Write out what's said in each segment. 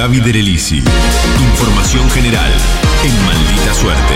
Gaby Derelisi. Información general en Maldita Suerte.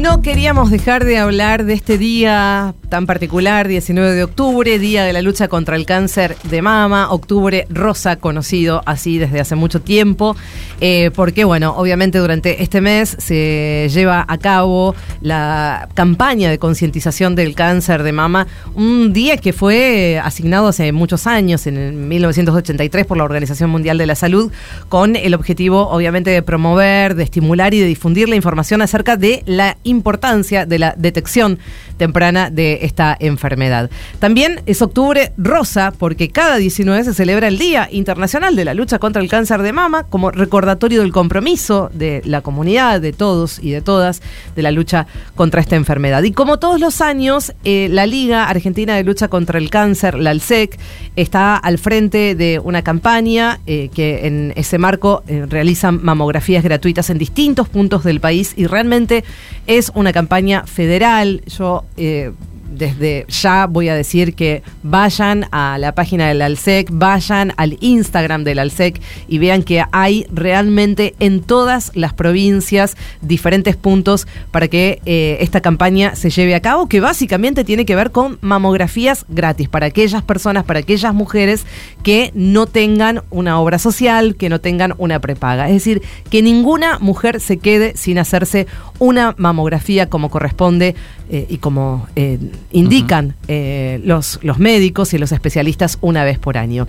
No queríamos dejar de hablar de este día tan particular, 19 de octubre, Día de la Lucha contra el Cáncer de Mama, octubre rosa, conocido así desde hace mucho tiempo, eh, porque bueno, obviamente durante este mes se lleva a cabo la campaña de concientización del cáncer de mama, un día que fue asignado hace muchos años, en 1983, por la Organización Mundial de la Salud, con el objetivo obviamente de promover, de estimular y de difundir la información acerca de la importancia de la detección temprana de esta enfermedad. También es octubre rosa porque cada 19 se celebra el Día Internacional de la Lucha contra el Cáncer de Mama como recordatorio del compromiso de la comunidad, de todos y de todas, de la lucha contra esta enfermedad. Y como todos los años, eh, la Liga Argentina de Lucha contra el Cáncer, la ALSEC, está al frente de una campaña eh, que en ese marco eh, realizan mamografías gratuitas en distintos puntos del país y realmente es una campaña federal. Yo eh, desde ya voy a decir que vayan a la página del ALSEC, vayan al Instagram del ALSEC y vean que hay realmente en todas las provincias diferentes puntos para que eh, esta campaña se lleve a cabo, que básicamente tiene que ver con mamografías gratis para aquellas personas, para aquellas mujeres que no tengan una obra social, que no tengan una prepaga. Es decir, que ninguna mujer se quede sin hacerse una mamografía como corresponde eh, y como eh, indican eh, los, los médicos y los especialistas una vez por año.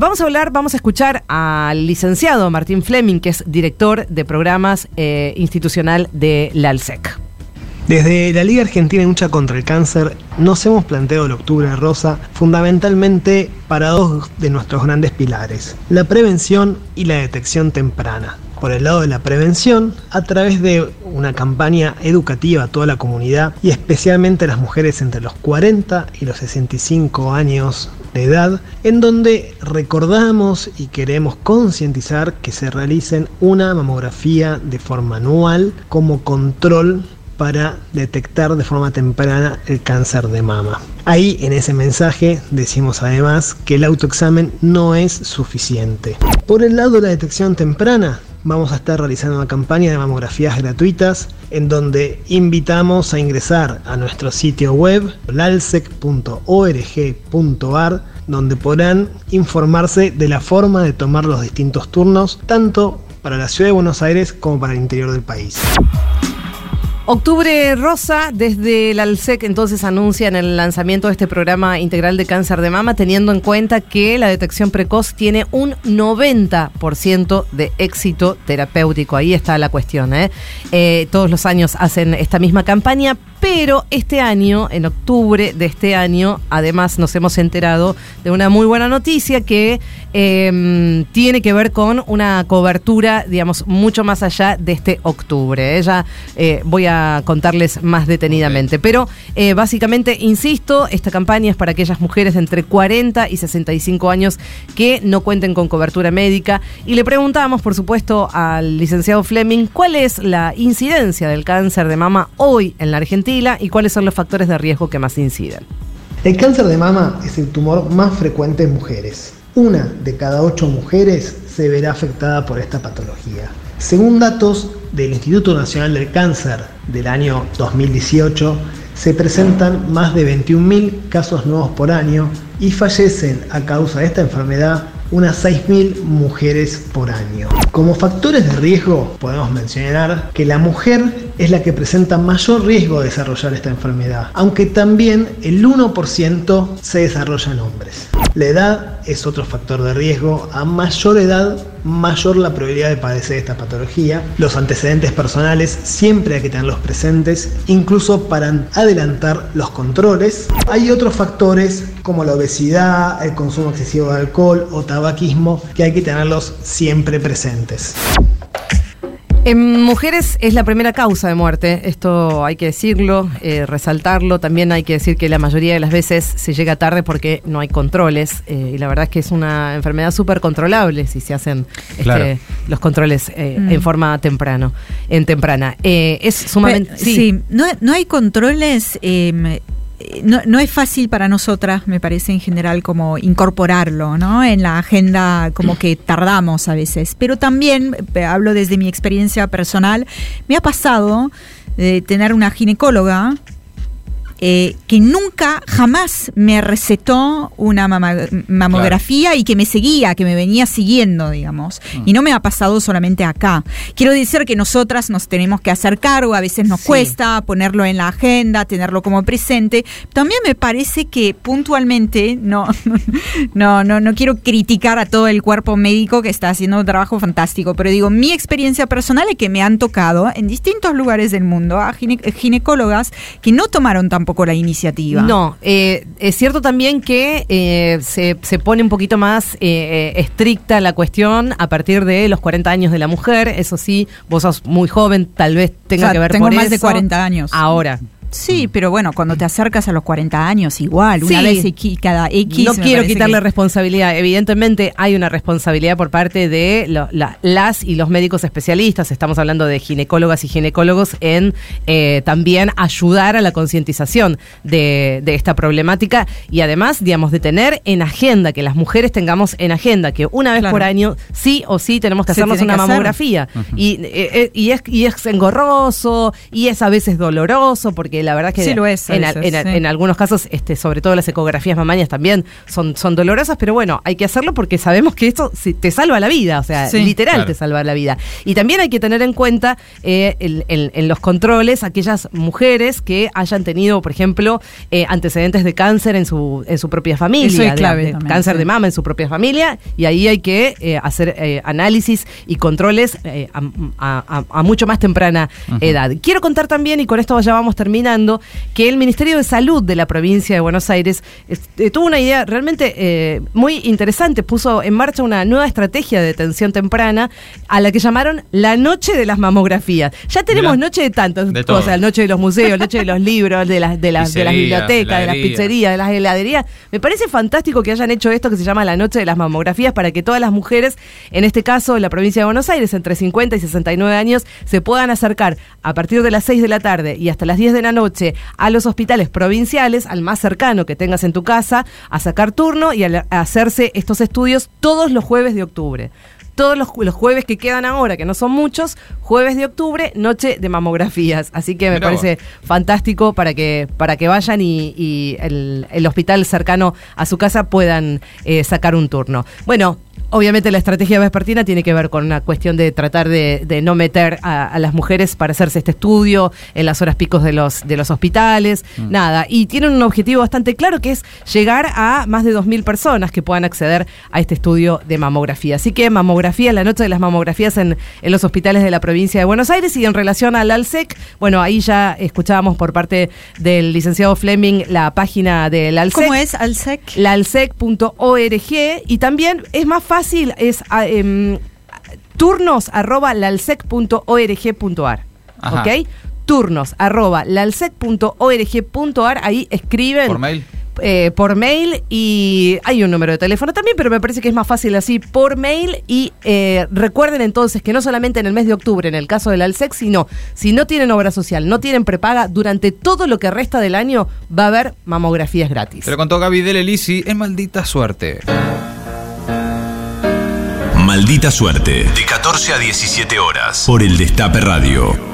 vamos a hablar, vamos a escuchar al licenciado Martín Fleming, que es director de programas institucional de la ALSEC. Desde la Liga Argentina de Lucha contra el Cáncer nos hemos planteado el Octubre Rosa fundamentalmente para dos de nuestros grandes pilares, la prevención y la detección temprana por el lado de la prevención a través de una campaña educativa a toda la comunidad y especialmente a las mujeres entre los 40 y los 65 años de edad, en donde recordamos y queremos concientizar que se realicen una mamografía de forma anual como control para detectar de forma temprana el cáncer de mama. Ahí en ese mensaje decimos además que el autoexamen no es suficiente. Por el lado de la detección temprana, vamos a estar realizando una campaña de mamografías gratuitas en donde invitamos a ingresar a nuestro sitio web lalsec.org.ar donde podrán informarse de la forma de tomar los distintos turnos tanto para la ciudad de Buenos Aires como para el interior del país. Octubre Rosa, desde el ALSEC entonces anuncian el lanzamiento de este programa integral de cáncer de mama, teniendo en cuenta que la detección precoz tiene un 90% de éxito terapéutico. Ahí está la cuestión. ¿eh? ¿eh? todos los años hacen esta misma campaña, pero este año, en octubre de este año, además nos hemos enterado de una muy buena noticia que em, tiene que ver con una cobertura, digamos, mucho más allá de este octubre. Ella eh, voy a contarles más detenidamente. Pero eh, básicamente, insisto, esta campaña es para aquellas mujeres de entre 40 y 65 años que no cuenten con cobertura médica. Y le preguntamos, por supuesto, al licenciado Fleming cuál es la incidencia del cáncer de mama hoy en la Argentina y cuáles son los factores de riesgo que más inciden. El cáncer de mama es el tumor más frecuente en mujeres. Una de cada ocho mujeres se verá afectada por esta patología. Según datos del Instituto Nacional del Cáncer del año 2018, se presentan más de 21.000 casos nuevos por año y fallecen a causa de esta enfermedad unas 6.000 mujeres por año. Como factores de riesgo podemos mencionar que la mujer es la que presenta mayor riesgo de desarrollar esta enfermedad, aunque también el 1% se desarrolla en hombres. La edad es otro factor de riesgo. A mayor edad, mayor la probabilidad de padecer esta patología. Los antecedentes personales siempre hay que tenerlos presentes, incluso para adelantar los controles. Hay otros factores como la obesidad, el consumo excesivo de alcohol o tabaquismo que hay que tenerlos siempre presentes. En mujeres es la primera causa de muerte, esto hay que decirlo, eh, resaltarlo. También hay que decir que la mayoría de las veces se llega tarde porque no hay controles. Eh, y la verdad es que es una enfermedad súper controlable si se hacen este, los controles eh, mm. en forma temprano, en temprana. es sumamente. sí, no, no, hay controles. No, no, es fácil para nosotras, me parece en general, como incorporarlo, ¿no? En la agenda, como que tardamos a veces. Pero también, eh, hablo desde mi experiencia personal, me ha pasado de tener una ginecóloga eh, que nunca, jamás me recetó una mamografía y que me seguía, que me venía siguiendo, digamos. Mm. Y no me ha pasado solamente acá. Quiero decir que nosotras nos tenemos que hacer cargo, a veces nos cuesta ponerlo en la agenda, tenerlo como presente. También me parece que puntualmente, no, no, no, no quiero criticar a todo el cuerpo médico que está haciendo un trabajo fantástico, pero digo, mi experiencia personal es que me han tocado en distintos lugares del mundo a ginecólogas que no tomaron tan poco la iniciativa. No, eh, es cierto también que eh, se, se, pone un poquito más eh, estricta la cuestión a partir de los 40 años de la mujer. Eso sí, vos sos muy joven, tal vez tenga que ver tengo más de 40 años. Ahora. Sí, pero bueno, cuando te acercas a los 40 años, igual, una vez cada X. No quiero quitarle responsabilidad. Evidentemente, hay una responsabilidad por parte de las y los médicos especialistas. Estamos hablando de ginecólogas y ginecólogos en eh, también ayudar a la concientización de, esta problemática y además, digamos, de tener en agenda, que las mujeres tengamos en agenda, que una vez por año, sí o sí, tenemos que hacernos una mamografía. y, eh, eh, y, es, y es engorroso y es a veces doloroso porque la verdad que lo es, en, algunos casos, este, sobre todo las ecografías mamañas también son, son dolorosas, pero bueno, hay que hacerlo porque sabemos que esto te salva la vida, o sea, literal te salva la vida. Y también hay que tener en cuenta eh, en los controles aquellas mujeres que hayan tenido, por ejemplo, eh, antecedentes de cáncer en su, en su propia familia, cáncer de mama en su propia familia, y ahí hay que eh, hacer análisis y controles a, mucho más temprana edad. Quiero contar también, y con esto ya vamos terminando, que el Ministerio de Salud de la provincia de Buenos Aires eh, tuvo una idea realmente eh, muy interesante, puso en marcha una nueva estrategia de detención temprana a la que llamaron la noche de las mamografías. Ya tenemos noche de tantas cosas, noche de los museos, noche de los libros, de las, de las, de las bibliotecas, de las pizzerías, de las heladerías. Me parece fantástico que hayan hecho esto que se llama la noche de las mamografías para que todas las mujeres, en este caso en la provincia de Buenos Aires, entre 50 y 69 años, se puedan acercar a partir de las 6 de la tarde y hasta las 10 de la noche a los hospitales provinciales, al más cercano que tengas en tu casa, a sacar turno y a, hacerse estos estudios todos los jueves de octubre todos los, jueves que quedan ahora, que no son muchos, jueves de octubre, noche de mamografías. Así que me parece fantástico para que, para que vayan y, el, hospital cercano a su casa puedan eh, sacar un turno. Bueno, Obviamente la estrategia vespertina tiene que ver con una cuestión de tratar de, no meter a, las mujeres para hacerse este estudio en las horas picos de los, de los hospitales, mm. nada. Y tienen un objetivo bastante claro que es llegar a más de 2.000 personas que puedan acceder a este estudio de mamografía. Así que mamografía, la noche de las mamografías en, en los hospitales de la provincia de Buenos Aires y en relación al ALSEC, bueno, ahí ya escuchábamos por parte del licenciado Fleming la página del ALSEC. ¿Cómo es ALSEC? La alsec.org y también es más fácil es ah, em, turnos arroba lalsec.org.ar. ¿Ok? Turnos arroba lalsec.org.ar. Ahí escriben. Por mail. Eh, por mail y hay un número de teléfono también, pero me parece que es más fácil así por mail y eh, recuerden entonces que no solamente en el mes de octubre, en el caso del ALSEC, sino si no tienen obra social, no tienen prepaga, durante todo lo que resta del año va a haber mamografías gratis. Pero contó Gaby del Elisi, es maldita suerte. Maldita suerte. De 14 a 17 horas. Por el Destape Radio.